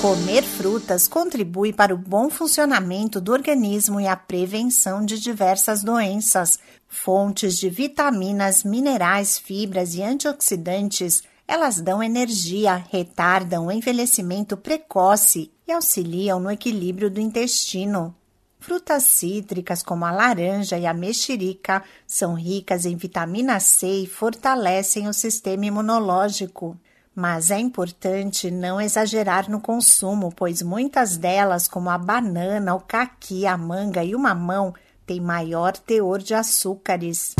Comer frutas contribui para o bom funcionamento do organismo e a prevenção de diversas doenças. Fontes de vitaminas, minerais, fibras e antioxidantes, elas dão energia, retardam o envelhecimento precoce e auxiliam no equilíbrio do intestino. Frutas cítricas como a laranja e a mexerica são ricas em vitamina C e fortalecem o sistema imunológico. Mas é importante não exagerar no consumo, pois muitas delas, como a banana, o caqui, a manga e o mamão, têm maior teor de açúcares.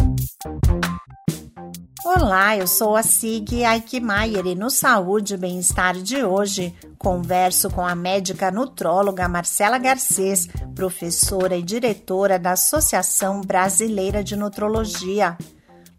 Olá, eu sou a Sig Aikmaier e no Saúde e Bem-Estar de hoje converso com a médica nutróloga Marcela Garcês, professora e diretora da Associação Brasileira de Nutrologia.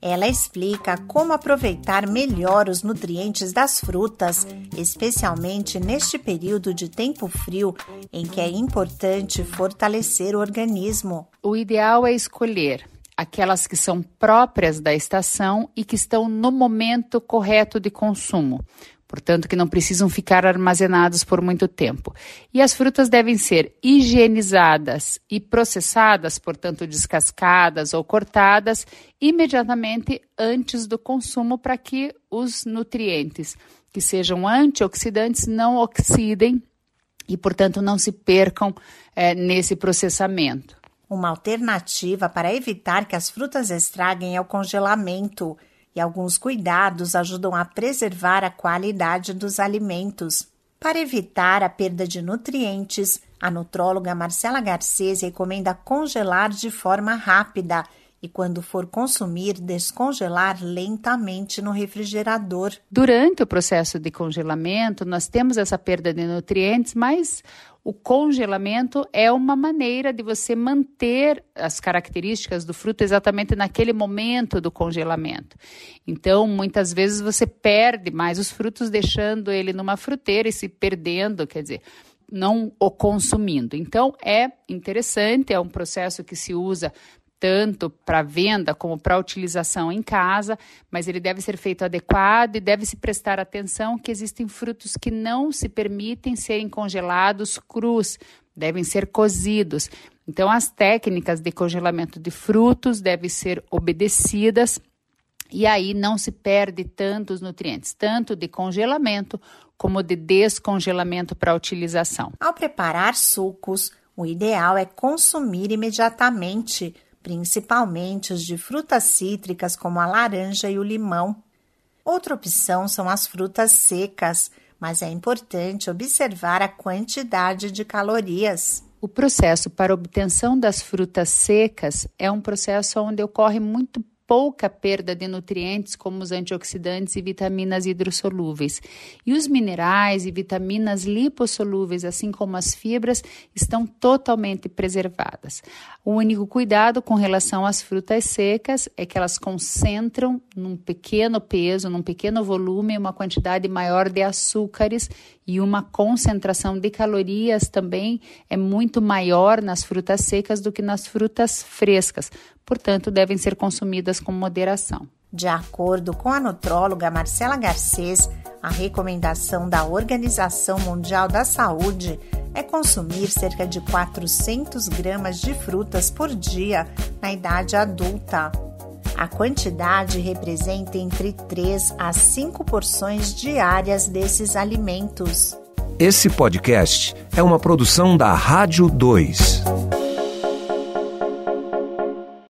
Ela explica como aproveitar melhor os nutrientes das frutas, especialmente neste período de tempo frio em que é importante fortalecer o organismo. O ideal é escolher aquelas que são próprias da estação e que estão no momento correto de consumo portanto, que não precisam ficar armazenados por muito tempo. E as frutas devem ser higienizadas e processadas, portanto, descascadas ou cortadas, imediatamente antes do consumo, para que os nutrientes que sejam antioxidantes não oxidem e, portanto, não se percam é, nesse processamento. Uma alternativa para evitar que as frutas estraguem é o congelamento e alguns cuidados ajudam a preservar a qualidade dos alimentos. Para evitar a perda de nutrientes, a nutróloga Marcela Garcês recomenda congelar de forma rápida e, quando for consumir, descongelar lentamente no refrigerador. Durante o processo de congelamento, nós temos essa perda de nutrientes, mas o congelamento é uma maneira de você manter as características do fruto exatamente naquele momento do congelamento. Então, muitas vezes você perde mais os frutos deixando ele numa fruteira e se perdendo, quer dizer, não o consumindo. Então, é interessante, é um processo que se usa tanto para venda como para utilização em casa, mas ele deve ser feito adequado e deve se prestar atenção que existem frutos que não se permitem serem congelados crus, devem ser cozidos. Então, as técnicas de congelamento de frutos devem ser obedecidas e aí não se perde tantos nutrientes, tanto de congelamento como de descongelamento para utilização. Ao preparar sucos, o ideal é consumir imediatamente principalmente os de frutas cítricas como a laranja e o limão. Outra opção são as frutas secas, mas é importante observar a quantidade de calorias. O processo para obtenção das frutas secas é um processo onde ocorre muito pouca perda de nutrientes como os antioxidantes e vitaminas hidrossolúveis. E os minerais e vitaminas lipossolúveis, assim como as fibras, estão totalmente preservadas. O único cuidado com relação às frutas secas é que elas concentram num pequeno peso, num pequeno volume, uma quantidade maior de açúcares e uma concentração de calorias também é muito maior nas frutas secas do que nas frutas frescas, portanto, devem ser consumidas com moderação. De acordo com a nutróloga Marcela Garcês, a recomendação da Organização Mundial da Saúde é consumir cerca de 400 gramas de frutas por dia na idade adulta. A quantidade representa entre 3 a 5 porções diárias desses alimentos. Esse podcast é uma produção da Rádio 2.